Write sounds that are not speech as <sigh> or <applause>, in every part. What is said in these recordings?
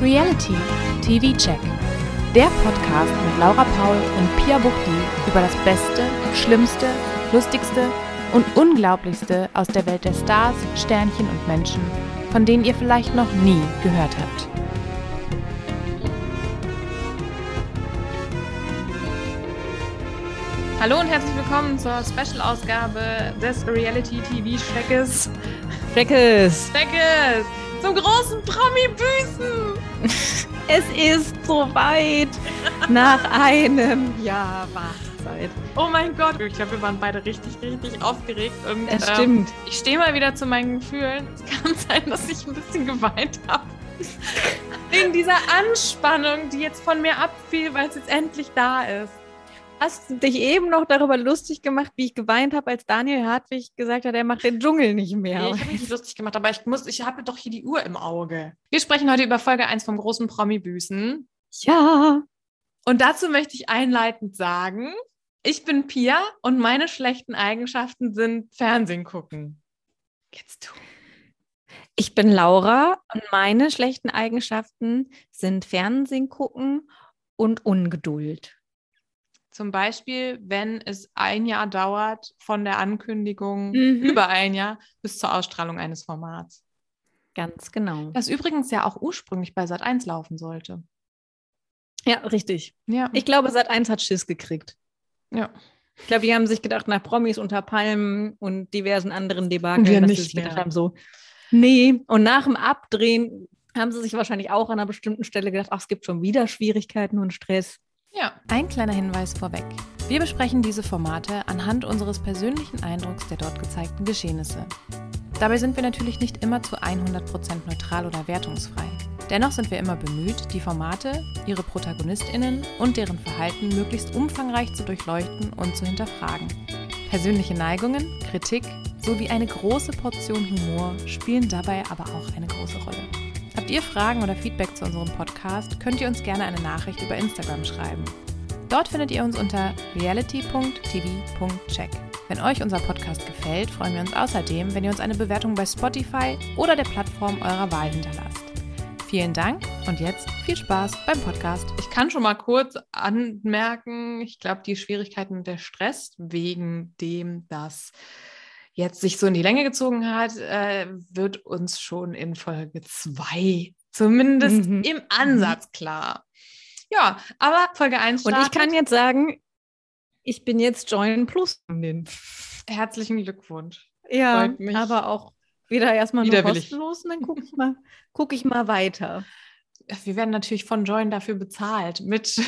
Reality TV Check. Der Podcast mit Laura Paul und Pia Buchti über das Beste, Schlimmste, Lustigste und Unglaublichste aus der Welt der Stars, Sternchen und Menschen, von denen ihr vielleicht noch nie gehört habt. Hallo und herzlich willkommen zur Special-Ausgabe des Reality TV Checkes. Schreckes! Checkes! Zum großen Promi-Büßen! <laughs> Es ist soweit nach einem Jahr Wartezeit. Oh mein Gott! Ich glaube, wir waren beide richtig, richtig aufgeregt. Und, Es ähm, stimmt. ich stehe mal wieder zu meinen Gefühlen. Es kann <laughs> sein, dass ich ein bisschen geweint habe. Wegen dieser Anspannung, die jetzt von mir abfiel, weil es jetzt endlich da ist. Hast du dich eben noch darüber lustig gemacht, wie ich geweint habe, als Daniel Hartwig gesagt hat, er macht den Dschungel nicht mehr? Nee, ich habe mich nicht lustig gemacht, aber ich muss, ich habe doch hier die Uhr im Auge. Wir sprechen heute über Folge 1 vom großen Promi-Büßen. ja. Und dazu möchte ich einleitend sagen, ich bin Pia und meine schlechten Eigenschaften sind Fernsehen gucken. Jetzt du. Ich bin Laura und meine schlechten Eigenschaften sind Fernsehen gucken und Ungeduld. Zum Beispiel, wenn es ein Jahr dauert von der Ankündigung, Mhm. über ein Jahr, bis zur Ausstrahlung eines Formats. Ganz genau. Das übrigens ja auch ursprünglich bei Sat1 laufen sollte. Ja, richtig. Ja. Ich glaube, Sat1 hat Schiss gekriegt. ja. Ich glaube, die haben sich gedacht, nach Promis unter Palmen und diversen anderen Debakeln, Wir dass nicht sie gedacht haben, so, nee. Und nach dem Abdrehen haben sie sich wahrscheinlich auch an einer bestimmten Stelle gedacht, ach, es gibt schon wieder Schwierigkeiten und Stress. Ja. Ein kleiner Hinweis vorweg. Wir besprechen diese Formate anhand unseres persönlichen Eindrucks der dort gezeigten Geschehnisse. Dabei sind wir natürlich nicht immer zu 100% neutral oder wertungsfrei. Dennoch sind wir immer bemüht, die Formate, ihre ProtagonistInnen und deren Verhalten möglichst umfangreich zu durchleuchten und zu hinterfragen. Persönliche Neigungen, Kritik sowie eine große Portion Humor spielen dabei aber auch eine große Rolle. Ihr Fragen oder Feedback zu unserem Podcast, könnt ihr uns gerne eine Nachricht über Instagram schreiben. Dort findet ihr uns unter reality.tv.check. Wenn euch unser Podcast gefällt, freuen wir uns außerdem, wenn ihr uns eine Bewertung bei Spotify oder der Plattform eurer Wahl hinterlasst. Vielen Dank und jetzt viel Spaß beim Podcast. Ich kann schon mal kurz anmerken, ich glaube, die Schwierigkeiten und der Stress wegen dem, dass jetzt sich so in die Länge gezogen hat, äh, wird uns schon in Folge 2 zumindest Mhm. im Ansatz klar. Ja, aber Folge 1 Und ich kann jetzt sagen, ich bin jetzt Join Plus. Herzlichen Glückwunsch. Ja, aber auch wieder erstmal nur Widerwillig. kostenlos und dann gucke ich, mal- guck ich mal weiter. Wir werden natürlich von Join dafür bezahlt. Mit.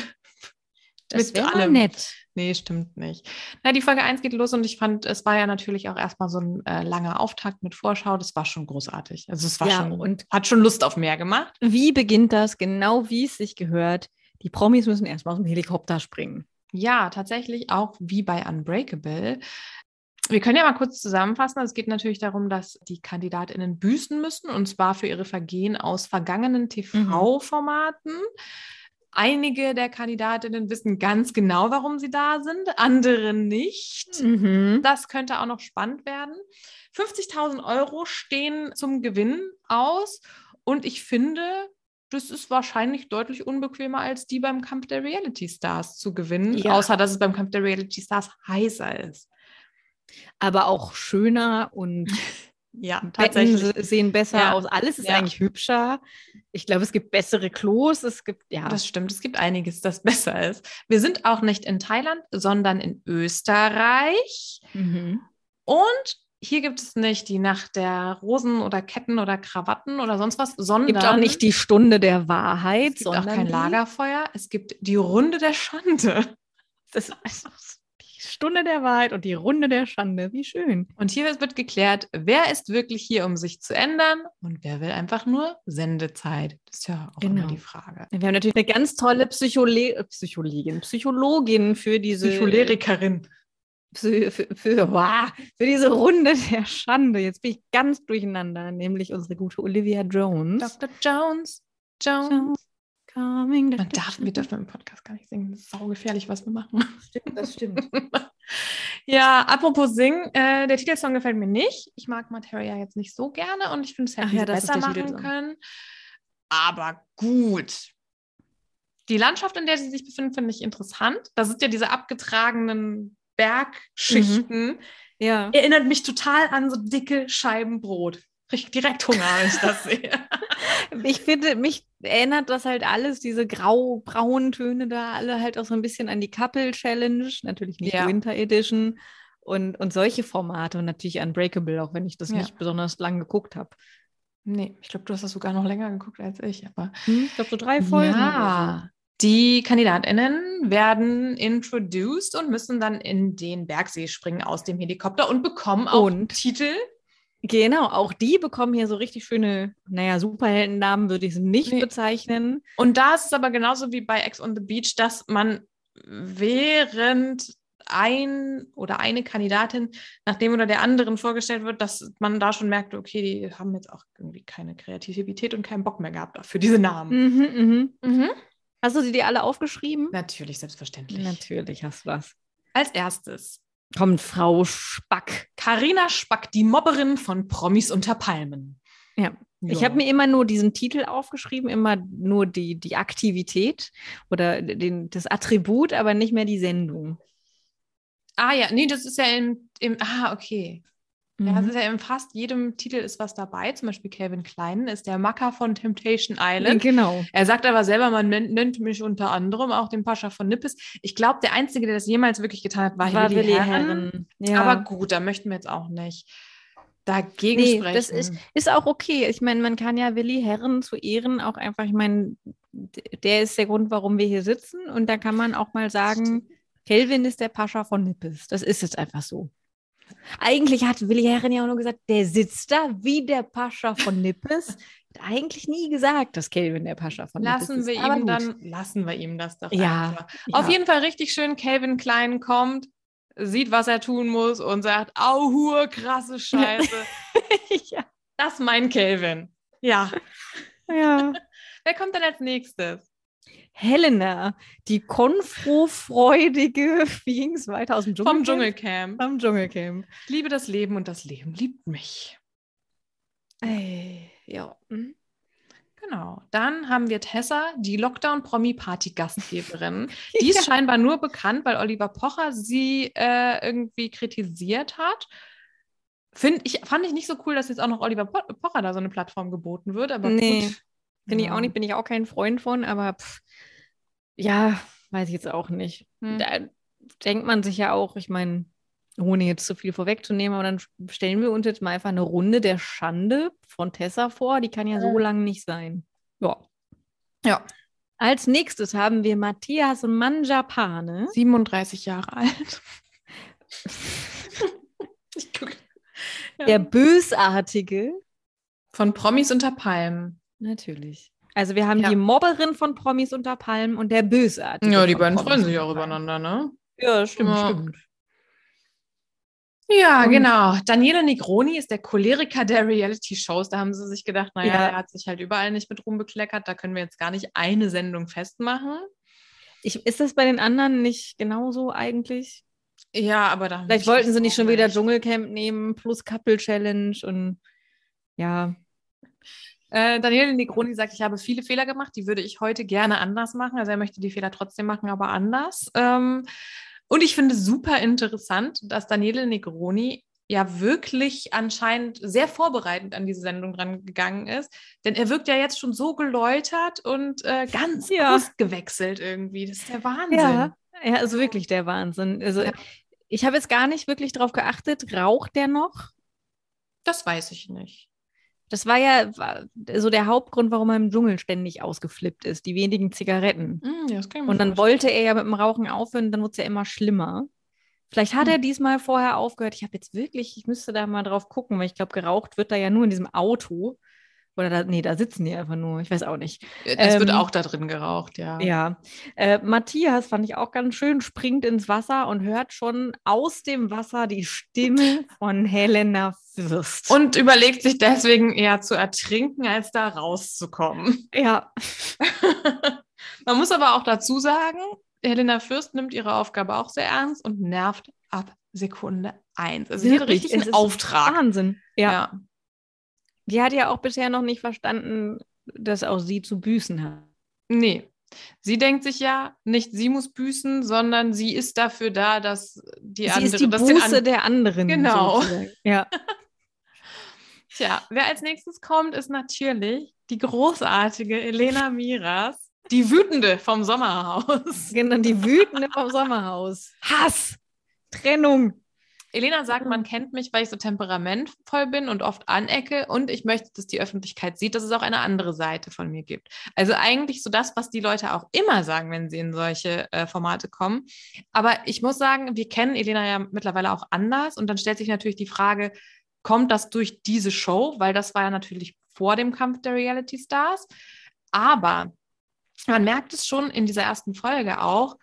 Das wäre nett. Nee, stimmt nicht. Na, die Folge 1 geht los und ich fand, es war ja natürlich auch erstmal so ein äh, langer Auftakt mit Vorschau. Das war schon großartig. Also es war Ja, schon und- hat schon Lust auf mehr gemacht. Wie beginnt das? Genau wie es sich gehört. Die Promis müssen erstmal aus dem Helikopter springen. Ja, tatsächlich auch wie bei Unbreakable. Wir können ja mal kurz zusammenfassen. Also Es geht natürlich darum, dass die KandidatInnen büßen müssen und zwar für ihre Vergehen aus vergangenen TV-Formaten. Einige der Kandidatinnen wissen ganz genau, warum sie da sind, andere nicht. Mhm. Das könnte auch noch spannend werden. 50.000 Euro stehen zum Gewinn aus und ich finde, das ist wahrscheinlich deutlich unbequemer als die beim Kampf der Reality Stars zu gewinnen, Ja. außer dass es beim Kampf der Reality Stars heißer ist. Aber auch schöner und <laughs> Ja, Betten se- sehen besser Ja. aus. Alles ist Ja. eigentlich hübscher. Ich glaube, es gibt bessere Klos. Es gibt, ja. Das stimmt, es gibt einiges, das <laughs> besser ist. Wir sind auch nicht in Thailand, sondern in Österreich. Mhm. Und hier gibt es nicht die Nacht der Rosen oder Ketten oder Krawatten oder sonst was, sondern Es gibt auch nicht die Stunde der Wahrheit, es gibt auch sondern kein die- Lagerfeuer. Es gibt die Runde der Schande. Das ist <laughs> Stunde der Wahrheit und die Runde der Schande. Wie schön. Und hier wird geklärt, wer ist wirklich hier, um sich zu ändern und wer will einfach nur Sendezeit. Das ist ja auch immer Genau. die Frage. Wir haben natürlich eine ganz tolle Psychole Psychologin, Psychologin für diese Psycholerikerin. Psy für, für, wow, für diese Runde der Schande. Jetzt bin ich ganz durcheinander, nämlich unsere gute Olivia Jones. Dr. Jones. Jones. Coming Man darf, wir dürfen im Podcast gar nicht singen. Das ist saugefährlich, was wir machen. Stimmt, das stimmt. <laughs> Ja, apropos singen, äh, der Titelsong gefällt mir nicht. Ich mag Materia jetzt nicht so gerne und ich finde, es hätten Ach ja, das besser machen Titelsong. können. aber gut. Die Landschaft, in der sie sich befinden, finde ich interessant. Da sind ja diese abgetragenen Bergschichten. Mhm. Ja. Erinnert mich total an so dicke Scheiben Brot. Krieg direkt Hunger, wenn ich das sehe. <laughs> Ich finde, mich erinnert das halt alles, diese grau-braunen Töne da, alle halt auch so ein bisschen an die Couple Challenge, natürlich nicht Ja. Winter Edition und, und solche Formate und natürlich Unbreakable, auch wenn ich das Ja. nicht besonders lang geguckt habe. Nee, ich glaube, du hast das sogar noch länger geguckt als ich. Aber Hm, ich glaube, so drei Folgen. Ja. Die KandidatInnen werden introduced und müssen dann in den Bergsee springen aus dem Helikopter und bekommen auch Und? Titel. Genau, auch die bekommen hier so richtig schöne, naja, Superheldennamen würde ich sie nicht Nee. bezeichnen. Und da ist es aber genauso wie bei Ex on the Beach, dass man während ein oder eine Kandidatin nach dem oder der anderen vorgestellt wird, dass man da schon merkt, okay, die haben jetzt auch irgendwie keine Kreativität und keinen Bock mehr gehabt für diese Namen. Mhm, mhm. Mhm. Hast du sie dir alle aufgeschrieben? Natürlich, selbstverständlich. Natürlich hast du das. Als erstes Kommt Frau Spack. Carina Spack, die Mobberin von Promis unter Palmen. Ja. Ich habe mir immer nur diesen Titel aufgeschrieben, immer nur die, die Aktivität oder den, das Attribut, aber nicht mehr die Sendung. Ah ja, nee, das ist ja im, im ah, okay. Ja, das Mhm. ist ja in fast jedem Titel ist was dabei. Zum Beispiel Calvin Klein ist der Macker von Temptation Island. Genau. Er sagt aber selber, man nennt, mich unter anderem auch den Pascha von Nippes. Ich glaube, der Einzige, der das jemals wirklich getan hat, war, War Willi, Willi Herren. Ja. Aber gut, da möchten wir jetzt auch nicht dagegen Nee, sprechen. das ist, ist auch okay. Ich meine, man kann ja Willi Herren zu Ehren auch einfach, ich meine, der ist der Grund, warum wir hier sitzen. Und da kann man auch mal sagen, Kelvin ist der Pascha von Nippes. Das ist jetzt einfach so. Eigentlich hat Willi Herren ja auch nur gesagt, der sitzt da wie der Pascha von Nippes. Hat eigentlich nie gesagt, dass Kelvin der Pascha von lassen Nippes wir ist. Aber ihm gut. dann, lassen wir ihm das doch Ja, einfach. ja. Auf jeden Fall richtig schön, Calvin Klein kommt, sieht, was er tun muss und sagt, auhur, krasse Scheiße. <laughs> ja. das ist mein Calvin. Ja. <laughs> ja. Wer kommt dann als nächstes? Helena, die konfro-freudige, <laughs> wie ging es weiter aus dem Dschungel? Vom Dschungelcamp. Vom Dschungelcamp. Ich liebe das Leben und das Leben liebt mich. Ey, ja. hm. Genau. Dann haben wir Tessa, die Lockdown-Promi-Party-Gastgeberin. <laughs> Die ist scheinbar nur bekannt, weil Oliver Pocher sie äh, irgendwie kritisiert hat. Find ich, fand ich nicht so cool, dass jetzt auch noch Oliver Po- Pocher da so eine Plattform geboten wird, aber Nee, gut. Finde ich Ja. auch nicht, bin ich auch kein Freund von, aber pff, ja, weiß ich jetzt auch nicht. Hm. Da denkt man sich ja auch, ich meine, ohne jetzt zu viel vorwegzunehmen, aber dann stellen wir uns jetzt mal einfach eine Runde der Schande von Tessa vor. Die kann ja so Ja. lang nicht sein. Ja. Ja. Als nächstes haben wir Matthias Manjapane. 37 Jahre alt. <laughs> ich guck. Ja. Der Bösartige. Von Promis unter Palmen. Natürlich. Also wir haben Ja. die Mobberin von Promis unter Palmen und der Bösartige. Ja, die beiden Promis freuen sich auch übereinander, ne? Ja, stimmt, Ja. stimmt. Ja, genau. Daniele Negroni ist der Choleriker der Reality-Shows. Da haben sie sich gedacht, naja, Ja. er hat sich halt überall nicht mit Ruhm bekleckert. Da können wir jetzt gar nicht eine Sendung festmachen. Ich, ist das bei den anderen nicht genauso eigentlich? Ja, aber da. Vielleicht ich wollten sie nicht schon wieder. Dschungelcamp nehmen plus Couple Challenge und ja. Äh, Daniele Negroni sagt, ich habe viele Fehler gemacht, die würde ich heute gerne anders machen. Also er möchte die Fehler trotzdem machen, aber anders. Ähm, und ich finde super interessant, dass Daniele Negroni ja wirklich anscheinend sehr vorbereitend an diese Sendung dran gegangen ist. Denn er wirkt ja jetzt schon so geläutert und äh, ganz Ja. ausgewechselt irgendwie. Das ist der Wahnsinn. Ja, ja, also wirklich der Wahnsinn. Also Ja. ich habe jetzt gar nicht wirklich drauf geachtet, raucht der noch? Das weiß ich nicht. Das war ja war so der Hauptgrund, warum er im Dschungel ständig ausgeflippt ist, die wenigen Zigaretten. Hm, ja, Und dann wollte er ja mit dem Rauchen aufhören, dann wurde es ja immer schlimmer. Vielleicht hat Hm. er diesmal vorher aufgehört. Ich habe jetzt wirklich, ich müsste da mal drauf gucken, weil ich glaube, geraucht wird da ja nur in diesem Auto. Oder da, nee, da sitzen die einfach nur. Ich weiß auch nicht. Es wird ähm, auch da drin geraucht, ja. Ja. Äh, Matthias fand ich auch ganz schön, springt ins Wasser und hört schon aus dem Wasser die Stimme von Helena Fürst. Und überlegt sich deswegen eher zu ertrinken, als da rauszukommen. ja, <laughs> Man muss aber auch dazu sagen, Helena Fürst nimmt ihre Aufgabe auch sehr ernst und nervt ab Sekunde eins. Also sie hat richtig einen Auftrag. Wahnsinn. Ja. Ja. Die hat ja auch bisher noch nicht verstanden, dass auch sie zu büßen hat. Nee. Sie denkt sich ja, nicht sie muss büßen, sondern sie ist dafür da, dass die sie andere. ist die Buße an- der anderen. Genau. sozusagen. <laughs> Ja. Tja, wer als nächstes kommt, ist natürlich die großartige Elena Miras, die Wütende vom Sommerhaus. Genau, die Wütende vom Sommerhaus. <laughs> Hass, Trennung. Elena sagt, man kennt mich, weil ich so temperamentvoll bin und oft anecke und ich möchte, dass die Öffentlichkeit sieht, dass es auch eine andere Seite von mir gibt. Also eigentlich so das, was die Leute auch immer sagen, wenn sie in solche äh, Formate kommen. Aber ich muss sagen, wir kennen Elena ja mittlerweile auch anders und dann stellt sich natürlich die Frage, kommt das durch diese Show? Weil das war ja natürlich vor dem Kampf der Reality Stars. Aber man merkt es schon in dieser ersten Folge auch,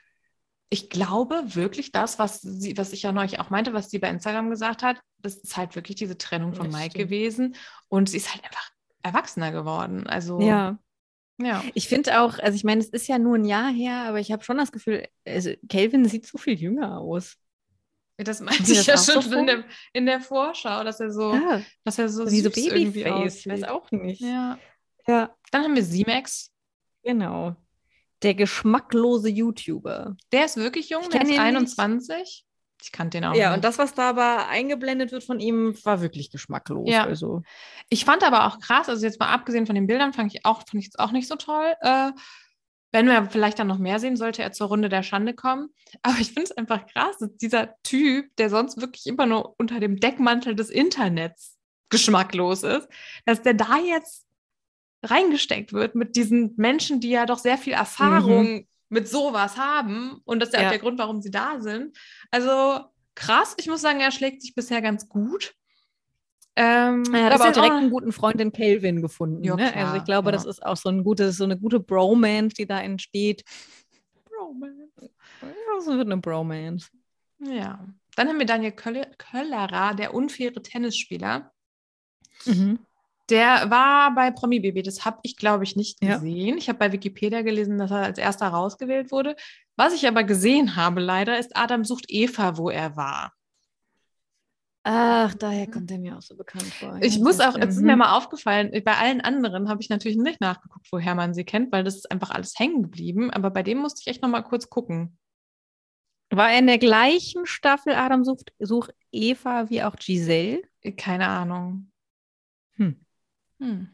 ich glaube wirklich das, was sie, was ich ja neulich auch meinte, was sie bei Instagram gesagt hat, das ist halt wirklich diese Trennung von Mike gewesen. Und sie ist halt einfach erwachsener geworden. Also Ja. ja. Ich finde auch, also ich meine, es ist ja nur ein Jahr her, aber ich habe schon das Gefühl, also Calvin sieht so viel jünger aus. Das meinte ich ja schon so in der, in der Vorschau, dass er so, Ja, dass er so wie so süß irgendwie Babyface. Ich weiß auch nicht. Ja. ja, Dann haben wir Simex. genau. Der geschmacklose YouTuber. Der ist wirklich jung, der ist ihn nicht. 21. Ich kannte den auch Ja, nicht. und das, was da aber eingeblendet wird von ihm, war wirklich geschmacklos. Ja. Also. Ich fand aber auch krass, also jetzt mal abgesehen von den Bildern, fand ich auch, fand ich es auch nicht so toll. Äh, wenn wir vielleicht dann noch mehr sehen, sollte er zur Runde der Schande kommen. <laughs> Aber ich finde es einfach krass, dass dieser Typ, der sonst wirklich immer nur unter dem Deckmantel des Internets geschmacklos ist, dass der da jetzt reingesteckt wird mit diesen Menschen, die ja doch sehr viel Erfahrung mit sowas haben. Und das ist ja, Ja. auch der Grund, warum sie da sind. Also krass, ich muss sagen, er schlägt sich bisher ganz gut. Ähm, Er hat aber auch direkt einen guten Freund in Calvin gefunden. Ja, ne? klar, also ich glaube, ja. das ist auch so, ein gutes, so eine gute Bromance, die da entsteht. Bromance. Ja, so wird eine Bromance. Ja. Dann haben wir Daniel Kölle- Köllerer, der unfaire Tennisspieler. Mhm. Der war bei Promi BB, das habe ich, glaube ich, nicht Ja. gesehen. Ich habe bei Wikipedia gelesen, dass er als erster rausgewählt wurde. Was ich aber gesehen habe, leider, ist Adam sucht Eva, wo er war. Ach, daher kommt er mir auch so bekannt vor. Ich Ja, muss auch, es ist mir mal aufgefallen, bei allen anderen habe ich natürlich nicht nachgeguckt, woher man sie kennt, weil das ist einfach alles hängen geblieben. Aber bei dem musste ich echt noch mal kurz gucken. War er in der gleichen Staffel Adam sucht, sucht Eva wie auch Giselle? Keine Ahnung. Hm. Hm.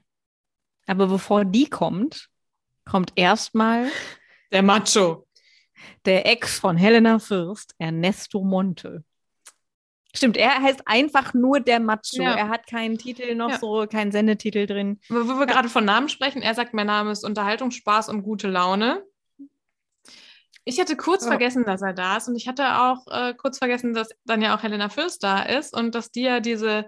Aber bevor die kommt, kommt erstmal <laughs> Der Macho. der Ex von Helena Fürst, Ernesto Monte. Stimmt, er heißt einfach nur der Macho. Ja. Er hat keinen Titel noch Ja. so, keinen Sendetitel drin. Wo wo wir gerade von Namen sprechen, er sagt, mein Name ist Unterhaltung, Spaß und gute Laune. Ich hatte kurz Ja. vergessen, dass er da ist und ich hatte auch äh, kurz vergessen, dass dann ja auch Helena Fürst da ist und dass die ja diese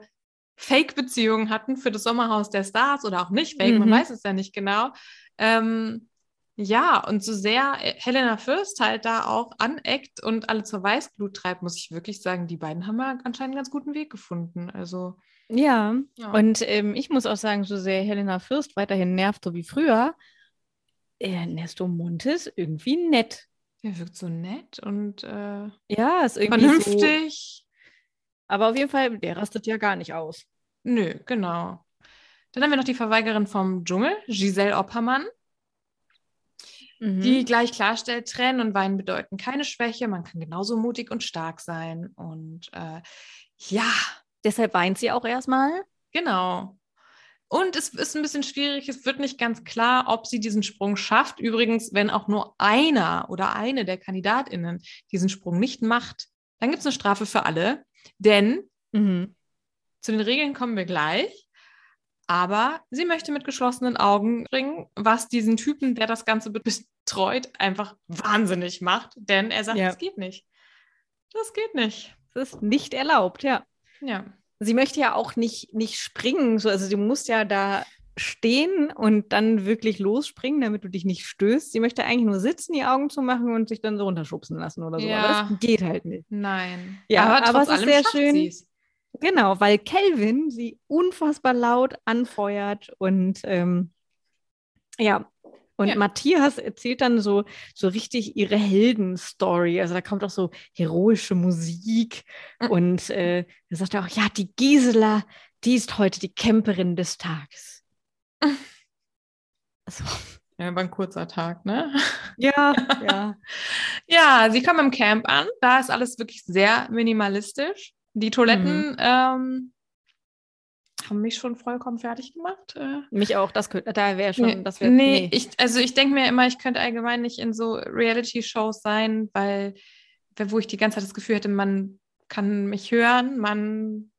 Fake-Beziehung hatten für das Sommerhaus der Stars oder auch nicht Fake, man Mhm. weiß es ja nicht genau. Ähm, ja, und so sehr äh, Helena Fürst halt da auch aneckt und alle zur Weißglut treibt, muss ich wirklich sagen, die beiden haben ja anscheinend einen ganz guten Weg gefunden. Also, Ja, ja. und ähm, ich muss auch sagen, so sehr Helena Fürst weiterhin nervt, so wie früher, Ernesto Monte ist irgendwie nett. der wirkt so nett und äh, Ja, ist irgendwie so. Aber auf jeden Fall, der rastet ja gar nicht aus. Nö, genau. Dann haben wir noch die Verweigerin vom Dschungel, Giselle Oppermann, Mhm. die gleich klarstellt, Tränen und Weinen bedeuten keine Schwäche, man kann genauso mutig und stark sein. Und äh, ja, Deshalb weint sie auch erstmal. genau. Und es ist ein bisschen schwierig, es wird nicht ganz klar, ob sie diesen Sprung schafft. Übrigens, wenn auch nur einer oder eine der KandidatInnen diesen Sprung nicht macht, dann gibt es eine Strafe für alle. Denn Mhm. Zu den Regeln kommen wir gleich. Aber sie möchte mit geschlossenen Augen bringen, was diesen Typen, der das Ganze betreut, einfach wahnsinnig macht. Denn er sagt, Ja. das geht nicht. Das geht nicht. Das ist nicht erlaubt, ja. Ja. Sie möchte ja auch nicht, nicht springen. So, also sie muss ja da stehen und dann wirklich losspringen, damit du dich nicht stößt. Sie möchte eigentlich nur sitzen, die Augen zu machen und sich dann so runterschubsen lassen oder so. Ja. Aber das geht halt nicht. Nein. Ja, aber, aber es ist sehr schön. sie's. Genau, weil Kelvin sie unfassbar laut anfeuert und ähm, ja. Und Ja. Matthias erzählt dann so, so richtig ihre Heldenstory. Also da kommt auch so heroische Musik. Mhm. Und äh, er sagt auch, ja, die Gisela, die ist heute die Camperin des Tages. Also, Ja, war ein kurzer Tag, ne? ja, <laughs> ja. Ja, sie kommen im Camp an. Da ist alles wirklich sehr minimalistisch. Die Toiletten ähm, haben mich schon vollkommen fertig gemacht. Äh, Mich auch, das könnte, da wäre schon, nee, das wäre, nee, Ich, also ich denke mir immer, ich könnte allgemein nicht in so Reality-Shows sein, weil, wo ich die ganze Zeit das Gefühl hätte, man kann mich hören, man,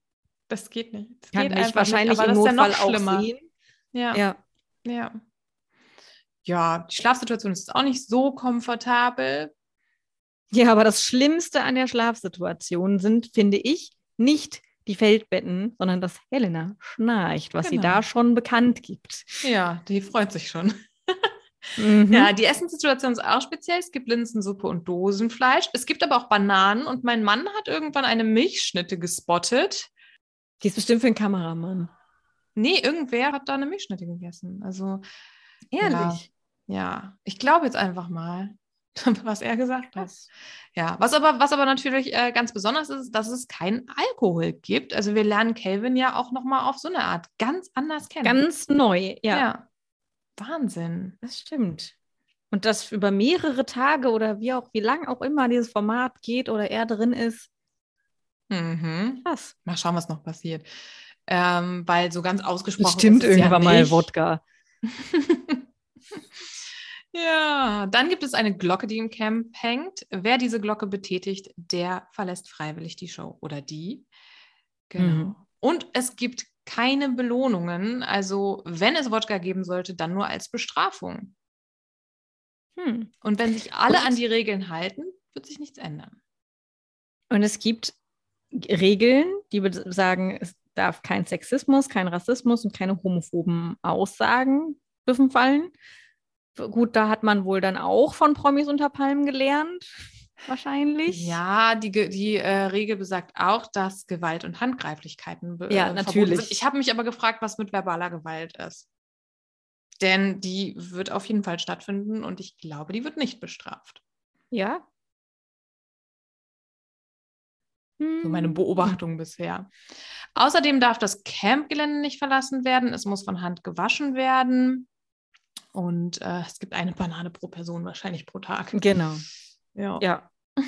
das geht nicht. Das kann geht einfach wahrscheinlich nicht, aber im das ist ja Notfall noch auch schlimmer. sehen. Ja, Ja. ja. Ja, die Schlafsituation ist auch nicht so komfortabel. Ja, aber das Schlimmste an der Schlafsituation sind, finde ich, nicht die Feldbetten, sondern dass Helena schnarcht, was sie Genau. da schon bekannt gibt. Ja, die freut sich schon. Mhm. Ja, die Essenssituation ist auch speziell. Es gibt Linsensuppe und Dosenfleisch. Es gibt aber auch Bananen und mein Mann hat irgendwann eine Milchschnitte gespottet. Die ist bestimmt für einen Kameramann. Nee, irgendwer hat da eine Milchschnitte gegessen. Also, Ehrlich. ja, ich glaube jetzt einfach mal, <laughs> was er gesagt hat. Ja, was aber, was aber natürlich äh, ganz besonders ist, dass es keinen Alkohol gibt. Also wir lernen Calvin ja auch nochmal auf so eine Art ganz anders kennen. Ganz neu, ja. ja. Wahnsinn. Das stimmt. Und das über mehrere Tage oder wie auch, wie lang auch immer dieses Format geht oder er drin ist. Mhm. Krass. Mal schauen, was noch passiert. Ähm, weil so ganz ausgesprochen ist es irgendwann ja mal. Wodka. <laughs> ja, dann gibt es eine Glocke, die im Camp hängt. Wer diese Glocke betätigt, der verlässt freiwillig die Show oder die. Genau. Mhm. Und es gibt keine Belohnungen. Also, wenn es Wodka geben sollte, dann nur als Bestrafung. Hm. Und wenn sich alle Und- an die Regeln halten, wird sich nichts ändern. Und es gibt Regeln, die sagen, es darf kein Sexismus, kein Rassismus und keine homophoben Aussagen dürfen fallen. Gut, da hat man wohl dann auch von Promis unter Palmen gelernt, wahrscheinlich. Ja, die, die äh, Regel besagt auch, dass Gewalt und Handgreiflichkeiten Ja, äh, verboten natürlich. sind. Ich habe mich aber gefragt, was mit verbaler Gewalt ist. Denn die wird auf jeden Fall stattfinden und ich glaube, die wird nicht bestraft. Ja. So meine Hm. Beobachtung bisher. Außerdem darf das Campgelände nicht verlassen werden. Es muss von Hand gewaschen werden. Und äh, es gibt eine Banane pro Person, wahrscheinlich pro Tag. Genau. Ja. Ja. <laughs>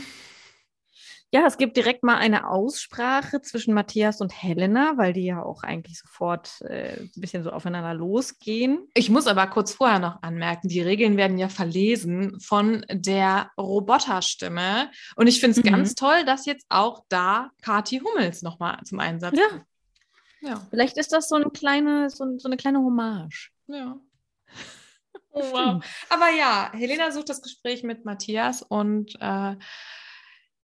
Ja, es gibt direkt mal eine Aussprache zwischen Matthias und Helena, weil die ja auch eigentlich sofort äh, ein bisschen so aufeinander losgehen. Ich muss aber kurz vorher noch anmerken, die Regeln werden ja verlesen von der Roboterstimme. Und ich finde es Mhm. ganz toll, dass jetzt auch da Kati Hummels nochmal zum Einsatz Ja. kommt. Ja. Vielleicht ist das so eine kleine, so, so eine kleine Hommage. ja. <laughs> Oh, wow. Aber ja, Helena sucht das Gespräch mit Matthias und äh,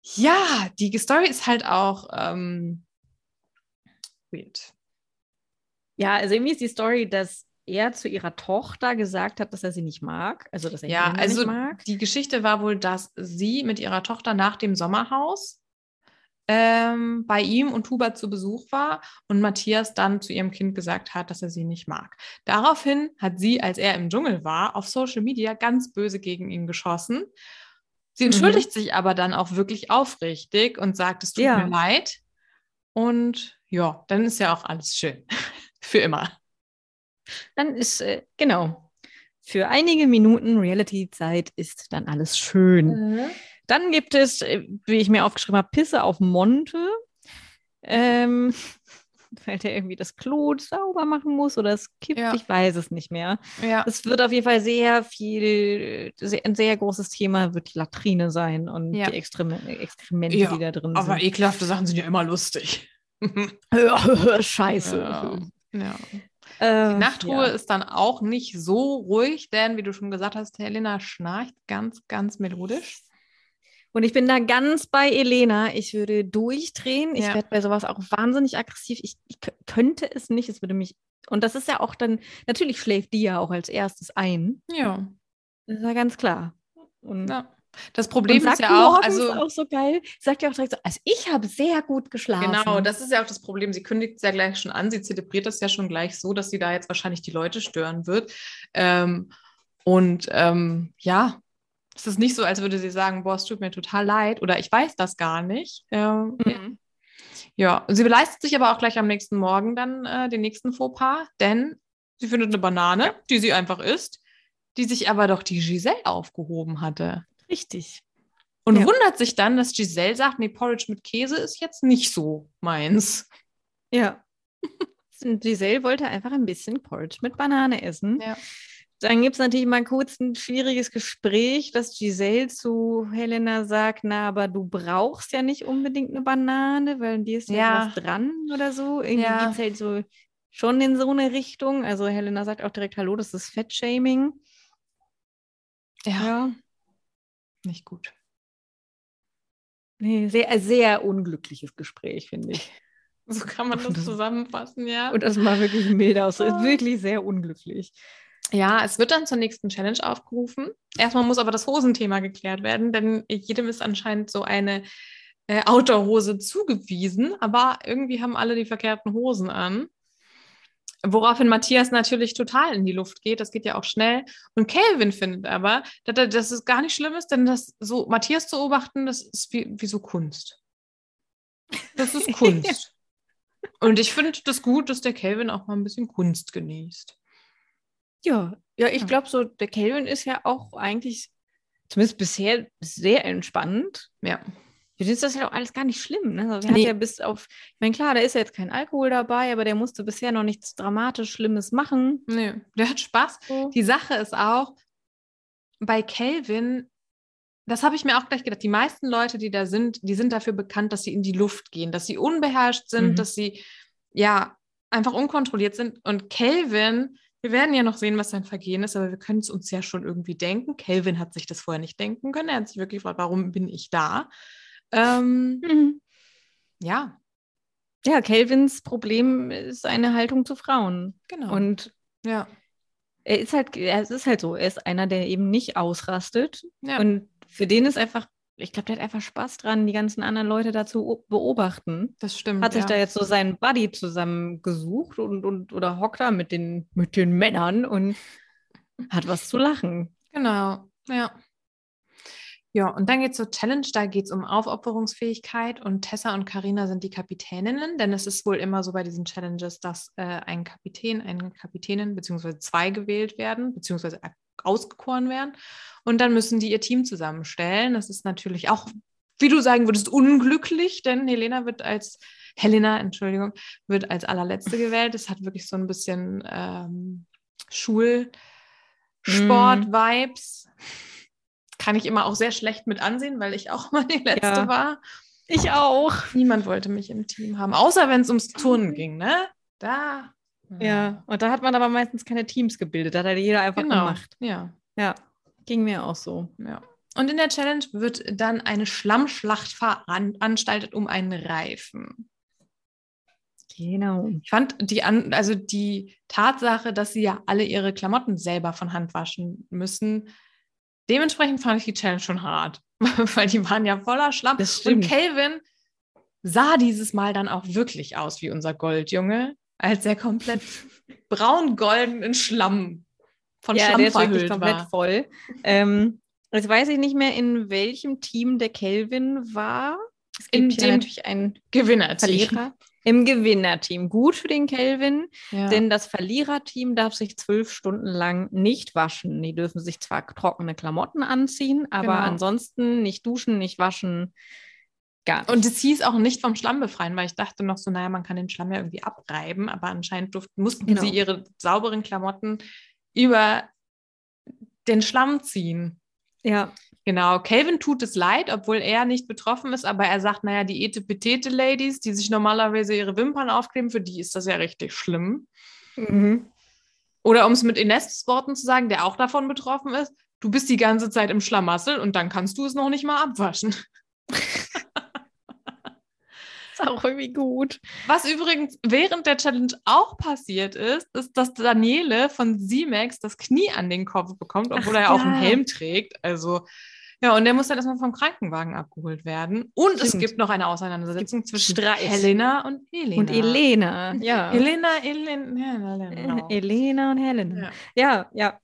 ja, die Story ist halt auch ähm, weird. Ja, also irgendwie ist die Story, dass er zu ihrer Tochter gesagt hat, dass er sie nicht mag. Also, dass er Ja, also nicht mag. die Geschichte war wohl, dass sie mit ihrer Tochter nach dem Sommerhaus ähm, bei ihm und Hubert zu Besuch war und Matthias dann zu ihrem Kind gesagt hat, dass er sie nicht mag. Daraufhin hat sie, als er im Dschungel war, auf Social Media ganz böse gegen ihn geschossen. Sie Mhm. entschuldigt sich aber dann auch wirklich aufrichtig und sagt, es tut Ja. mir leid. Und ja, dann ist ja auch alles schön. <laughs> Für immer. Dann ist, äh, genau, für einige Minuten Reality-Zeit ist dann alles schön. Dann gibt es, äh, wie ich mir aufgeschrieben habe, Pisse auf Monte. Ähm, <laughs> weil der irgendwie das Klo sauber machen muss oder es kippt, Ja. ich weiß es nicht mehr. Ja. Es wird auf jeden Fall sehr viel, sehr, ein sehr großes Thema wird die Latrine sein und Ja. die Extreme, Exkremente, Ja, die da drin Aber sind. ekelhafte Sachen sind ja immer lustig. <laughs> <laughs> Scheiße. Ja. Ja. Äh, Die Nachtruhe ja. ist dann auch nicht so ruhig, denn wie du schon gesagt hast, Helena schnarcht ganz, ganz melodisch. Und ich bin da ganz bei Elena. Ich würde durchdrehen. Ich Ja. werde bei sowas auch wahnsinnig aggressiv. Ich, ich könnte es nicht. Es würde mich. Und das ist ja auch dann, natürlich schläft die ja auch als erstes ein. Ja. Das ist ja ganz klar. Und, ja. Das Problem ist ja auch, also auch so geil, sagt ja auch direkt so, also ich habe sehr gut geschlafen. genau, das ist ja auch das Problem. Sie kündigt es ja gleich schon an. Sie zelebriert das ja schon gleich so, dass sie da jetzt wahrscheinlich die Leute stören wird. Ähm, und ähm, ja, es ist nicht so, als würde sie sagen, boah, es tut mir total leid oder ich weiß das gar nicht. Ähm, Mhm. Ja, sie beleistet sich aber auch gleich am nächsten Morgen dann äh, den nächsten Fauxpas, denn sie findet eine Banane, die sie einfach isst. die sich aber doch die Giselle aufgehoben hatte. Richtig. Und Ja. wundert sich dann, dass Giselle sagt, nee, Porridge mit Käse ist jetzt nicht so meins. Ja. <laughs> Giselle wollte einfach ein bisschen Porridge mit Banane essen. Ja. Dann gibt es natürlich mal kurz ein schwieriges Gespräch, dass Giselle zu Helena sagt, na, aber du brauchst ja nicht unbedingt eine Banane, weil dir ist ja, Ja. was dran oder so. Irgendwie Ja. geht es halt so schon in so eine Richtung. Also Helena sagt auch direkt, hallo, das ist Fettshaming. Ja. Nicht gut. Nee, sehr, sehr unglückliches Gespräch, finde ich. <laughs> So kann man das zusammenfassen, ja. Und das mal wirklich mild aus. Ah. Ist wirklich sehr unglücklich. Ja, es wird dann zur nächsten Challenge aufgerufen. Erstmal muss aber das Hosenthema geklärt werden, denn jedem ist anscheinend so eine äh, Outdoor-Hose zugewiesen, aber irgendwie haben alle die verkehrten Hosen an. Woraufhin Matthias natürlich total in die Luft geht. Das geht ja auch schnell. Und Calvin findet aber, dass, er- dass es gar nicht schlimm ist, denn das so Matthias zu beobachten, das ist wie, wie so Kunst. Das ist Kunst. <laughs> Und ich finde das gut, dass der Calvin auch mal ein bisschen Kunst genießt. Ja, ja, ich glaube so, der Kelvin ist ja auch eigentlich, zumindest bisher, sehr entspannt. Ja. Für den ist das ja auch alles gar nicht schlimm. Ne? Also, der Nee. hat ja bis auf, ich meine, klar, da ist ja jetzt kein Alkohol dabei, aber der musste bisher noch nichts dramatisch Schlimmes machen. Nö, der hat Spaß. So. Die Sache ist auch, bei Calvin, das habe ich mir auch gleich gedacht, die meisten Leute, die da sind, die sind dafür bekannt, dass sie in die Luft gehen, dass sie unbeherrscht sind, Mhm. dass sie ja einfach unkontrolliert sind. Und Calvin, wir werden ja noch sehen, was sein Vergehen ist, aber wir können es uns ja schon irgendwie denken. Calvin hat sich das vorher nicht denken können. Er hat sich wirklich gefragt, warum bin ich da? Ähm, Mhm. ja, Ja, Kelvins Problem ist eine Haltung zu Frauen. genau. Und ja, er ist halt, er- es ist halt so, er ist einer, der eben nicht ausrastet. ja. Und für den ist einfach, ich glaube, der hat einfach Spaß dran, die ganzen anderen Leute da zu beobachten. das stimmt. Hat sich ja. da jetzt so seinen Buddy zusammengesucht und, und oder hockt da mit den, mit den Männern und hat was zu lachen. Genau, ja. Ja, und dann geht es zur Challenge, da geht es um Aufopferungsfähigkeit und Tessa und Karina sind die Kapitäninnen, denn es ist wohl immer so bei diesen Challenges, dass äh, ein Kapitän, eine Kapitänin beziehungsweise zwei gewählt werden, beziehungsweise ausgekoren werden und dann müssen die ihr Team zusammenstellen. Das ist natürlich auch, wie du sagen würdest, unglücklich, denn Helena wird als, Helena, Entschuldigung, wird als allerletzte gewählt. Das hat wirklich so ein bisschen ähm, Schulsport-Vibes. Kann ich immer auch sehr schlecht mit ansehen, weil ich auch <laughs> mal die letzte Ja. war. Ich auch. Niemand wollte mich im Team haben, außer wenn es ums Turnen ging, ne? Da. Ja, und da hat man aber meistens keine Teams gebildet. Da hat halt jeder einfach genau. gemacht. Ja, Ja, ging mir auch so. ja. Und in der Challenge wird dann eine Schlammschlacht veranstaltet um einen Reifen. Genau. Ich fand die, an, also die Tatsache, dass sie ja alle ihre Klamotten selber von Hand waschen müssen, dementsprechend fand ich die Challenge schon hart, <laughs> weil die waren ja voller Schlamm. Und. Calvin sah dieses Mal dann auch wirklich aus wie unser Goldjunge, als er komplett braun-golden in Schlamm von ja, Schlamm der verhüllt komplett war. voll. Ähm, jetzt weiß ich nicht mehr, in welchem Team der Kelvin war. Es In gibt ja dem natürlich einen Gewinner. Verlierer. Im Gewinnerteam. Gut für den Kelvin, Ja. denn das Verliererteam darf sich zwölf Stunden lang nicht waschen. Die dürfen sich zwar trockene Klamotten anziehen, aber Genau. ansonsten nicht duschen, nicht waschen, gar nicht. Und es hieß auch nicht vom Schlamm befreien, weil ich dachte noch so, naja, man kann den Schlamm ja irgendwie abreiben, aber anscheinend durften, mussten Genau. sie ihre sauberen Klamotten über den Schlamm ziehen. ja, Genau, Calvin tut es leid, obwohl er nicht betroffen ist, aber er sagt, naja, die Etepetete-Ladies, die sich normalerweise ihre Wimpern aufkleben, für die ist das ja richtig schlimm. mhm. Oder um es mit Ines Worten zu sagen, der auch davon betroffen ist, du bist die ganze Zeit im Schlamassel und dann kannst du es noch nicht mal abwaschen. <laughs> <laughs> auch irgendwie gut. Was übrigens während der Challenge auch passiert ist, ist, dass Daniele von Simex das Knie an den Kopf bekommt, obwohl Ach er ja auch einen Helm trägt. Also, ja, und der muss dann erstmal vom Krankenwagen abgeholt werden. Und es Stimmt. gibt noch eine Auseinandersetzung zwischen Streit. Helena und Helena. Und Elena, <laughs> ja. Helena, Elena, ja, Helena. genau. <laughs> Elena und Helena. Ja. Ja, ja.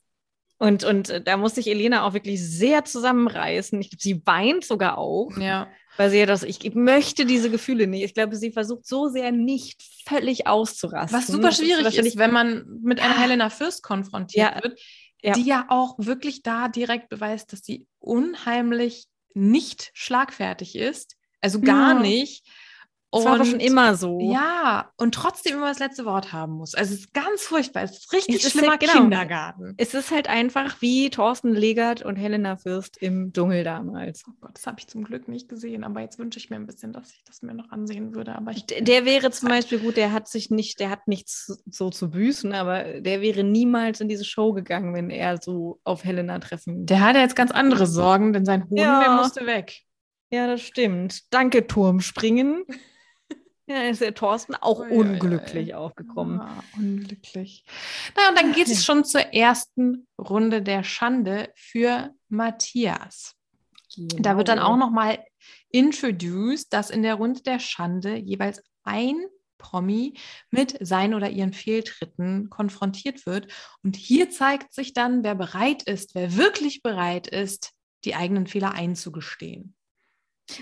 Und, und äh, da muss sich Elena auch wirklich sehr zusammenreißen. Ich glaube, sie weint sogar auch, Ja. Weil sie ja das, ich möchte diese Gefühle nicht. Ich glaube, sie versucht so sehr nicht völlig auszurasten. Was super schwierig ist, wahrscheinlich- wenn man mit einer. Helena Fürst konfrontiert Ja. wird, ja. die ja auch wirklich da direkt beweist, dass sie unheimlich nicht schlagfertig ist. Also gar ja. nicht. Das war schon immer so. Ja, und trotzdem immer das letzte Wort haben muss. Also es ist ganz furchtbar. Es ist richtig es schlimmer halt, genau, Kindergarten. Es ist halt einfach wie Thorsten Legert und Helena Fürst im Dschungel damals. Oh Gott, das habe ich zum Glück nicht gesehen. Aber jetzt wünsche ich mir ein bisschen, dass ich das mir noch ansehen würde. Aber ich, der, der wäre zum Beispiel gut, der hat sich nicht, der hat nichts so zu büßen, aber der wäre niemals in diese Show gegangen, wenn er so auf Helena treffen. Der hat ja jetzt ganz andere Sorgen, denn sein Hoden, ja. der musste weg. Ja, das stimmt. Danke, Turmspringen. <laughs> Ja, ist der Thorsten auch ui, unglücklich ui, aufgekommen. Ja, unglücklich. Na, und dann geht es schon zur ersten Runde der Schande für Matthias. Genau. Da wird dann auch nochmal introduced, dass in der Runde der Schande jeweils ein Promi mit seinen oder ihren Fehltritten konfrontiert wird. Und hier zeigt sich dann, wer bereit ist, wer wirklich bereit ist, die eigenen Fehler einzugestehen.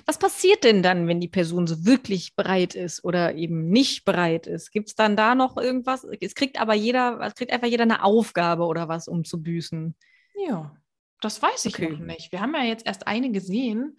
Was passiert denn dann, wenn die Person so wirklich bereit ist oder eben nicht bereit ist? Gibt es dann da noch irgendwas? Es kriegt aber jeder, es kriegt einfach jeder eine Aufgabe oder was, um zu büßen. Ja, das weiß ich okay. noch nicht. Wir haben ja jetzt erst eine gesehen.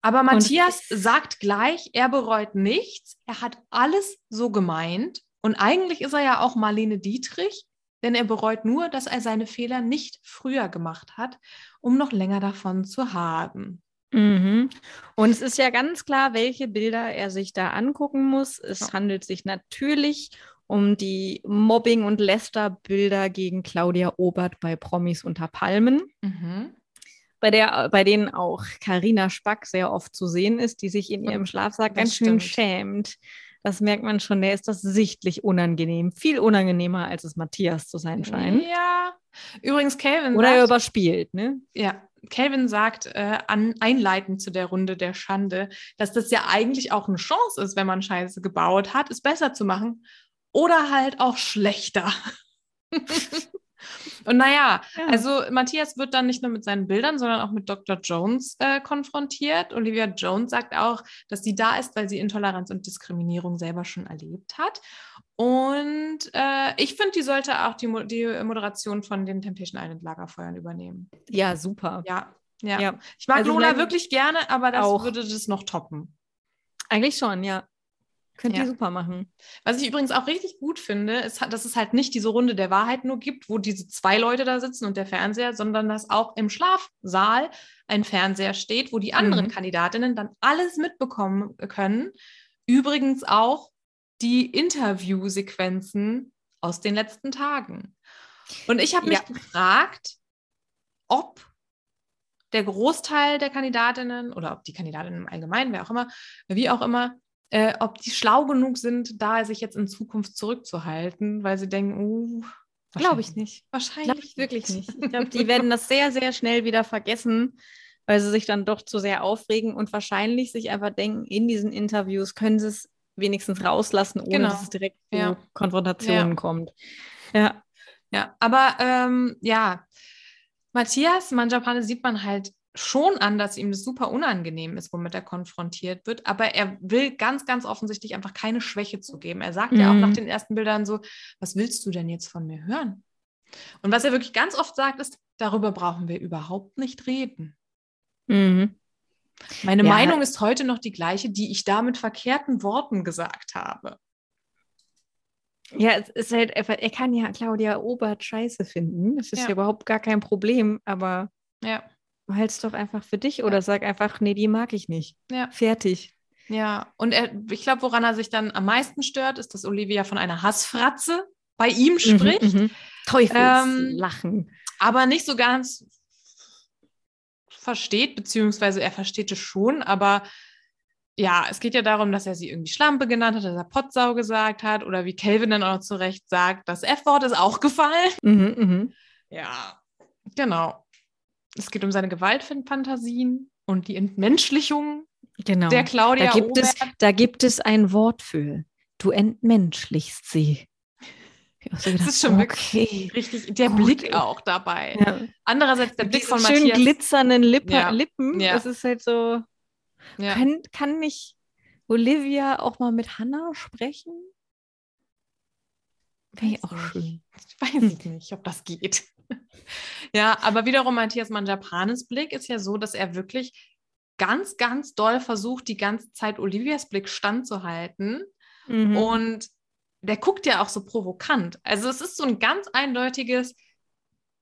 Aber Matthias und sagt gleich, er bereut nichts. Er hat alles so gemeint. Und eigentlich ist er ja auch Marlene Dietrich, denn er bereut nur, dass er seine Fehler nicht früher gemacht hat, um noch länger davon zu haben. Mhm. Und es ist ja ganz klar, welche Bilder er sich da angucken muss. Es ja. handelt sich natürlich um die Mobbing- und Lästerbilder gegen Claudia Obert bei Promis unter Palmen. Mhm. Bei, der, bei denen auch Karina Spack sehr oft zu sehen ist, die sich in ihrem Schlafsack ganz schön schämt. Das merkt man schon, der ist das sichtlich unangenehm. Viel unangenehmer, als es Matthias zu sein scheint. Ja. Übrigens, Calvin. Oder sagt, er überspielt, ne? Ja, Kelvin sagt äh, an, einleitend zu der Runde der Schande, dass das ja eigentlich auch eine Chance ist, wenn man Scheiße gebaut hat, es besser zu machen oder halt auch schlechter. <laughs> Und naja, ja. also Matthias wird dann nicht nur mit seinen Bildern, sondern auch mit Dr. Jones äh, konfrontiert. Olivia Jones sagt auch, dass sie da ist, weil sie Intoleranz und Diskriminierung selber schon erlebt hat. Und äh, ich finde, die sollte auch die, Mo die Moderation von den Temptation Island Lagerfeuern übernehmen. Ja, super. Ja, ja. ja. Ich mag also Lola wirklich gerne, aber das auch. würde das noch toppen. Eigentlich schon, ja. Könnt ihr super machen. Was ich übrigens auch richtig gut finde, ist, dass es halt nicht diese Runde der Wahrheit nur gibt, wo diese zwei Leute da sitzen und der Fernseher, sondern dass auch im Schlafsaal ein Fernseher steht, wo die anderen mhm. Kandidatinnen dann alles mitbekommen können. Übrigens auch die Interviewsequenzen aus den letzten Tagen. Und ich habe mich ja. gefragt, ob der Großteil der Kandidatinnen oder ob die Kandidatinnen im Allgemeinen, wer auch immer, wie auch immer, äh, ob die schlau genug sind, da sich jetzt in Zukunft zurückzuhalten, weil sie denken, uh, glaube ich nicht. Wahrscheinlich glaube ich wirklich nicht. Ich glaube, die werden das sehr, sehr schnell wieder vergessen, weil sie sich dann doch zu sehr aufregen und wahrscheinlich sich einfach denken, in diesen Interviews können sie es wenigstens rauslassen, ohne genau. dass es direkt zu ja. Konfrontationen ja. kommt. Ja. Ja, aber ähm, ja, Matthias Manjapane sieht man halt schon an, dass ihm das super unangenehm ist, womit er konfrontiert wird, aber er will ganz, ganz offensichtlich einfach keine Schwäche zugeben. Er sagt mhm. ja auch nach mhm. den ersten Bildern so, was willst du denn jetzt von mir hören? Und was er wirklich ganz oft sagt, ist, darüber brauchen wir überhaupt nicht reden. Mhm. Meine ja. Meinung ist heute noch die gleiche, die ich da mit verkehrten Worten gesagt habe. Ja, es ist halt, er kann ja Claudia Obert scheiße finden. Das ist ja, ja überhaupt gar kein Problem, aber ja. Es doch einfach für dich oder sag einfach, nee, die mag ich nicht. Ja. Fertig. Ja, und er, ich glaube, woran er sich dann am meisten stört, ist, dass Olivia von einer Hassfratze bei ihm mhm, spricht. Mhm, mhm. Teufelslachen. Ähm, aber nicht so ganz versteht, beziehungsweise er versteht es schon, aber ja, es geht ja darum, dass er sie irgendwie Schlampe genannt hat, dass er Potsau gesagt hat oder wie Kelvin dann auch zu Recht sagt, das F-Wort ist auch gefallen. Mhm, mh. Ja, genau. Es geht um seine Gewaltfantasien und die Entmenschlichung genau. der Claudia. Da gibt, es, da gibt es ein Wort für. Du entmenschlichst sie. So das ist schon okay, richtig, der gut. Blick auch dabei. Ja. Andererseits der Blick von Matthias. schön glitzernden Lippe, ja. Lippen, ja. das ist halt so, kann, kann nicht Olivia auch mal mit Hannah sprechen? Wäre auch schön. Ich weiß nicht, ob das geht. <laughs> ja, aber wiederum Matthias Manjapanes Blick ist ja so, dass er wirklich ganz, ganz doll versucht, die ganze Zeit Olivias Blick standzuhalten. Mhm. Und der guckt ja auch so provokant. Also es ist so ein ganz eindeutiges,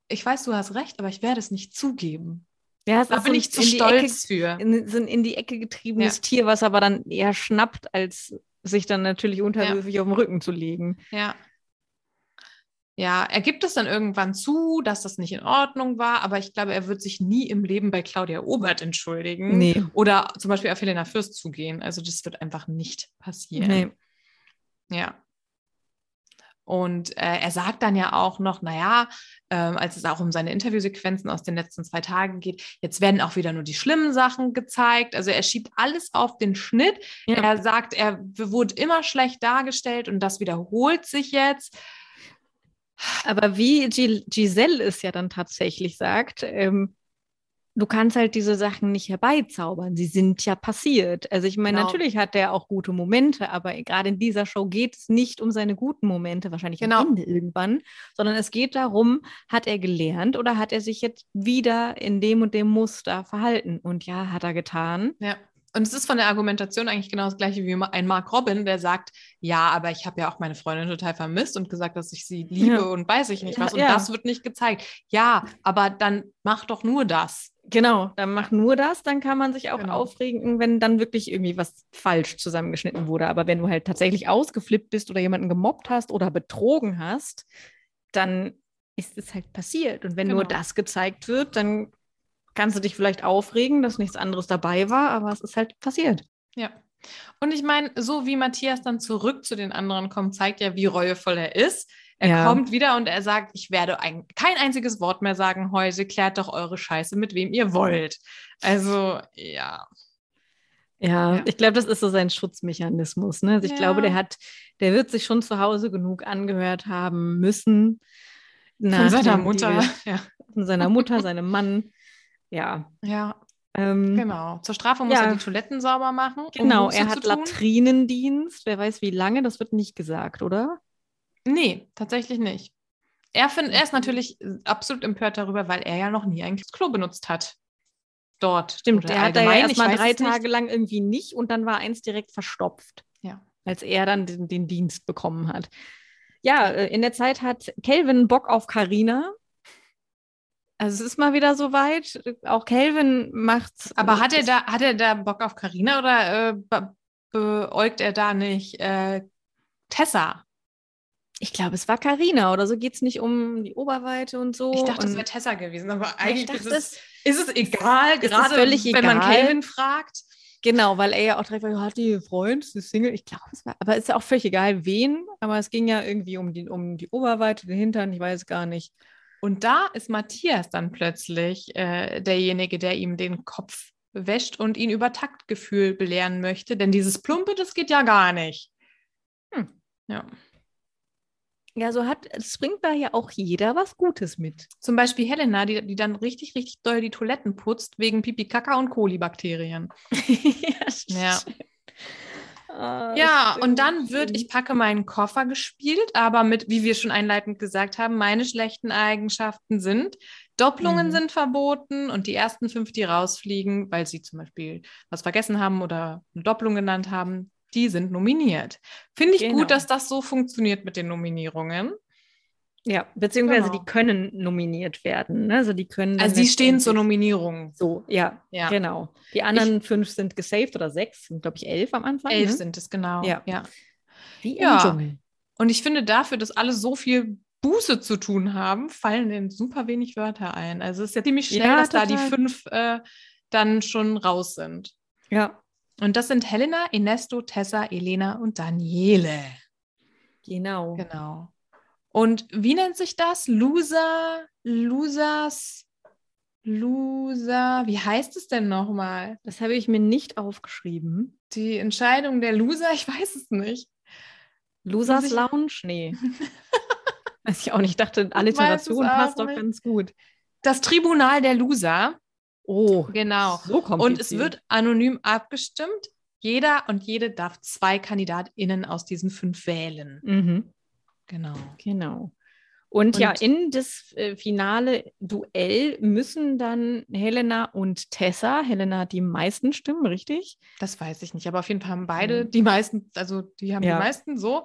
ich weiß, du hast recht, aber ich werde es nicht zugeben. Ja, da bin ich zu stolz Ecke, für. In, so ein in die Ecke getriebenes ja. Tier, was aber dann eher schnappt, als sich dann natürlich unterwürfig ja. auf den Rücken zu legen. Ja. Ja, er gibt es dann irgendwann zu, dass das nicht in Ordnung war, aber ich glaube, er wird sich nie im Leben bei Claudia Obert entschuldigen nee. oder zum Beispiel auf Helena Fürst zugehen. Also das wird einfach nicht passieren. Nee. Ja. Und äh, er sagt dann ja auch noch, naja, äh, als es auch um seine Interviewsequenzen aus den letzten zwei Tagen geht, jetzt werden auch wieder nur die schlimmen Sachen gezeigt. Also er schiebt alles auf den Schnitt. Ja. Er sagt, er wurde immer schlecht dargestellt und das wiederholt sich jetzt. Aber wie Giselle es ja dann tatsächlich sagt, ähm, du kannst halt diese Sachen nicht herbeizaubern. Sie sind ja passiert. Also ich meine, genau. natürlich hat er auch gute Momente, aber gerade in dieser Show geht es nicht um seine guten Momente, wahrscheinlich genau. am Ende irgendwann, sondern es geht darum, hat er gelernt oder hat er sich jetzt wieder in dem und dem Muster verhalten? Und ja, hat er getan. Ja. Und es ist von der Argumentation eigentlich genau das gleiche wie ein Mark Robin, der sagt, ja, aber ich habe ja auch meine Freundin total vermisst und gesagt, dass ich sie liebe ja. und weiß ich nicht was. Und ja. das wird nicht gezeigt. Ja, aber dann mach doch nur das. Genau, dann mach nur das, dann kann man sich auch genau. aufregen, wenn dann wirklich irgendwie was falsch zusammengeschnitten wurde. Aber wenn du halt tatsächlich ausgeflippt bist oder jemanden gemobbt hast oder betrogen hast, dann ist es halt passiert. Und wenn genau. nur das gezeigt wird, dann kannst du dich vielleicht aufregen, dass nichts anderes dabei war, aber es ist halt passiert. Ja. Und ich meine, so wie Matthias dann zurück zu den anderen kommt, zeigt ja, wie reuevoll er ist. Er ja. kommt wieder und er sagt, ich werde ein, kein einziges Wort mehr sagen heute, klärt doch eure Scheiße, mit wem ihr wollt. Also, ja. Ja, ja. ich glaube, das ist so sein Schutzmechanismus. Ne? Also ich ja. glaube, der hat, der wird sich schon zu Hause genug angehört haben müssen. Von seiner Mutter. <laughs> ja. Von seiner Mutter, seinem Mann. Ja. Ja. Ähm, genau. Zur Strafe muss ja. er die Toiletten sauber machen. Genau, um er hat Latrinendienst. Wer weiß wie lange, das wird nicht gesagt, oder? Nee, tatsächlich nicht. Er, find, er ist natürlich absolut empört darüber, weil er ja noch nie ein Klo benutzt hat. Dort. Stimmt, er hat da ja erstmal drei Tage lang irgendwie nicht und dann war eins direkt verstopft. Ja. Als er dann den, den Dienst bekommen hat. Ja, äh, in der Zeit hat Kelvin Bock auf Karina also es ist mal wieder soweit. Auch Kelvin macht's. Aber hat er da, hat er da Bock auf Karina oder äh, be beäugt er da nicht äh, Tessa? Ich glaube, es war Karina oder so geht es nicht um die Oberweite und so. Ich dachte, es wäre Tessa gewesen, aber eigentlich dachte, ist, es, ist es egal, gerade völlig wenn egal. man Kelvin fragt. Genau, weil er ja auch direkt hat die Freund, ist Single. Ich glaube, es war, aber ist ja auch völlig egal, wen. Aber es ging ja irgendwie um die, um die Oberweite, den Hintern, ich weiß gar nicht. Und da ist Matthias dann plötzlich äh, derjenige, der ihm den Kopf wäscht und ihn über Taktgefühl belehren möchte. Denn dieses Plumpe, das geht ja gar nicht. Hm. Ja. Ja, so hat, es bringt da ja auch jeder was Gutes mit. Zum Beispiel Helena, die, die dann richtig, richtig doll die Toiletten putzt wegen Pipi, Kaka und Kolibakterien. <laughs> ja, ja. Ah, ja, und dann wird Ich packe meinen Koffer gespielt, aber mit, wie wir schon einleitend gesagt haben, meine schlechten Eigenschaften sind, Doppelungen mhm. sind verboten und die ersten fünf, die rausfliegen, weil sie zum Beispiel was vergessen haben oder eine Doppelung genannt haben, die sind nominiert. Finde ich genau. gut, dass das so funktioniert mit den Nominierungen. Ja, beziehungsweise genau. die können nominiert werden. Ne? Also die können. Also die stehen zur Nominierung. So, ja, ja. genau. Die anderen ich, fünf sind gesaved oder sechs, sind glaube ich elf am Anfang. Elf ne? sind es genau. Ja. ja. Wie im ja. Dschungel. Und ich finde dafür, dass alle so viel Buße zu tun haben, fallen denen super wenig Wörter ein. Also es ist ja ziemlich schnell, ja, dass total. da die fünf äh, dann schon raus sind. Ja. Und das sind Helena, Ernesto, Tessa, Elena und Daniele. Genau. Genau. Und wie nennt sich das? Loser, Losers, Loser, wie heißt es denn nochmal? Das habe ich mir nicht aufgeschrieben. Die Entscheidung der Loser, ich weiß es nicht. Losers ich... Lounge? Nee. <laughs> weiß ich auch nicht. Ich dachte, Alliteration passt doch ganz gut. Das Tribunal der Loser. Oh, genau. So und es wird anonym abgestimmt. Jeder und jede darf zwei KandidatInnen aus diesen fünf wählen. Mhm. Genau. Genau. Und, ja, in das äh, finale Duell müssen dann Helena und Tessa, Helena hat die meisten Stimmen, richtig? Das weiß ich nicht, aber auf jeden Fall haben beide die meisten, also die haben Ja. die meisten so.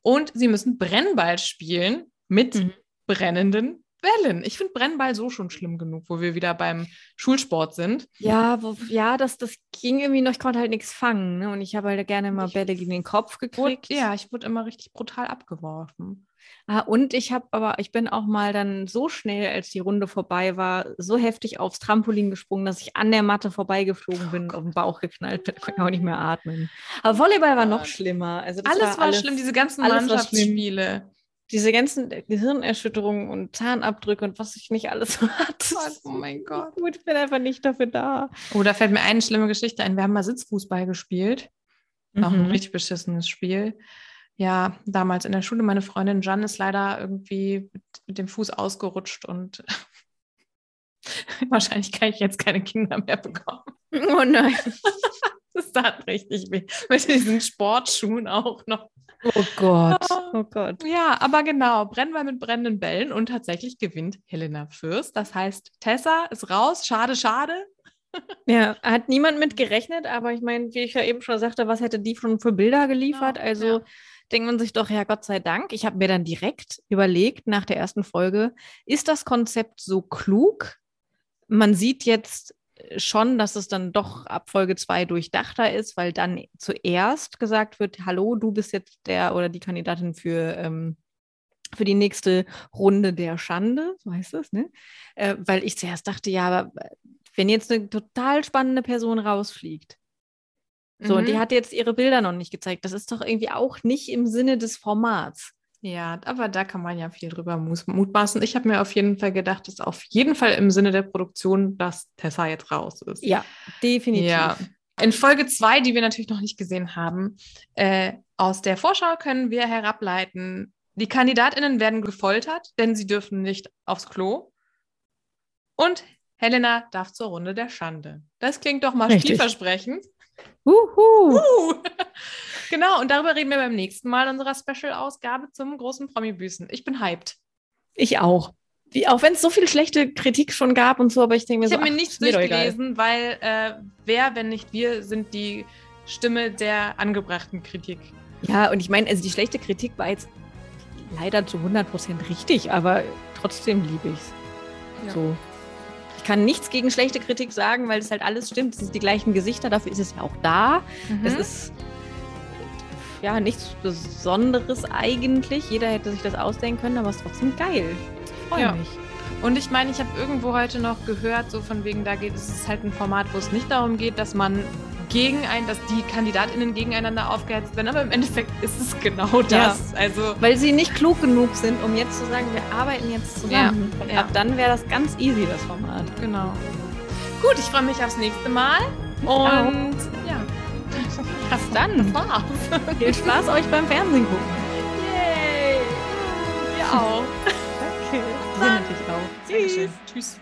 Und sie müssen Brennball spielen mit Mhm. brennenden Bällen. Ich finde Brennball so schon schlimm genug, wo wir wieder beim Schulsport sind. Ja, wo, ja, das, das ging irgendwie noch, ich konnte halt nichts fangen. Ne? Und ich habe halt gerne mal Bälle gegen den Kopf Wurde, gekriegt. ja, ich wurde immer richtig brutal abgeworfen. Ah, und ich habe aber, ich bin auch mal dann so schnell, als die Runde vorbei war, so heftig aufs Trampolin gesprungen, dass ich an der Matte vorbeigeflogen bin und auf den Bauch geknallt bin. Ich konnte auch nicht mehr atmen. Aber Volleyball war noch schlimmer. Also Alles war, schlimm, diese ganzen alles. Mannschaftsspiele. Diese ganzen Gehirnerschütterungen und Zahnabdrücke und was ich nicht alles <laughs> so hatte. Oh mein Gott. Gut, ich bin einfach nicht dafür da. Oh, da fällt mir eine schlimme Geschichte ein. Wir haben mal Sitzfußball gespielt. Auch ein Mhm. richtig beschissenes Spiel. Ja, damals in der Schule, meine Freundin Jan ist leider irgendwie mit, mit dem Fuß ausgerutscht und <laughs> wahrscheinlich kann ich jetzt keine Kinder mehr bekommen. Oh nein. <laughs> Das tat richtig weh. Mit diesen Sportschuhen auch noch. Oh Gott. Oh Gott. Ja, aber genau, Brennball mit brennenden Bällen und tatsächlich gewinnt Helena Fürst. Das heißt, Tessa ist raus. Schade, schade. <laughs> Ja, hat niemand mit gerechnet, aber ich meine, wie ich ja eben schon sagte, was hätte die schon für Bilder geliefert? Genau, also ja. denkt man sich doch, ja, Gott sei Dank. Ich habe mir dann direkt überlegt nach der ersten Folge, ist das Konzept so klug? Man sieht jetzt schon, dass es dann doch ab Folge 2 durchdachter ist, weil dann zuerst gesagt wird, hallo, du bist jetzt der oder die Kandidatin für, ähm, für die nächste Runde der Schande, so heißt das, ne? Äh, weil ich zuerst dachte, ja, aber wenn jetzt eine total spannende Person rausfliegt, so, und die Mhm. hat jetzt ihre Bilder noch nicht gezeigt, das ist doch irgendwie auch nicht im Sinne des Formats. Ja, aber da kann man ja viel drüber mutmaßen. Ich habe mir auf jeden Fall gedacht, dass auf jeden Fall im Sinne der Produktion, dass Tessa jetzt raus ist. Ja, definitiv. Ja. In Folge 2, die wir natürlich noch nicht gesehen haben, äh, aus der Vorschau können wir herableiten, die KandidatInnen werden gefoltert, denn sie dürfen nicht aufs Klo. Und Helena darf zur Runde der Schande. Das klingt doch mal Richtig. vielversprechend. Uhu. Uh. Genau, und darüber reden wir beim nächsten Mal unserer Special-Ausgabe zum großen Promi-Büßen. Ich bin hyped. Ich auch. Wie, auch wenn es so viel schlechte Kritik schon gab und so, aber ich denke mir Ich so, habe mir nichts durchgelesen, weil äh, wer, wenn nicht wir, sind die Stimme der angebrachten Kritik. Ja, und ich meine, also die schlechte Kritik war jetzt leider zu 100% richtig, aber trotzdem liebe ich es. Ja. So. Ich kann nichts gegen schlechte Kritik sagen, weil es halt alles stimmt. Es sind die gleichen Gesichter, dafür ist es ja auch da. Es Mhm. ist ja nichts Besonderes eigentlich. Jeder hätte sich das ausdenken können, aber es ist trotzdem geil. Ich freue Ja. mich. Und ich meine, ich habe irgendwo heute noch gehört, so von wegen, da geht es ist halt ein Format, wo es nicht darum geht, dass man gegen ein, dass die KandidatInnen gegeneinander aufgeheizt werden, aber im Endeffekt ist es genau das. Also Weil sie nicht klug genug sind, um jetzt zu sagen, wir arbeiten jetzt zusammen. Ja, Und ja. ab dann wäre das ganz easy, das Format. genau. Gut, ich freue mich aufs nächste Mal. Und ja. Bis dann. Das war's. <laughs> Viel Spaß euch beim Fernsehen gucken. Yay! Wir auch. <laughs> Danke. Dann. natürlich auch. Dankeschön. Tschüss.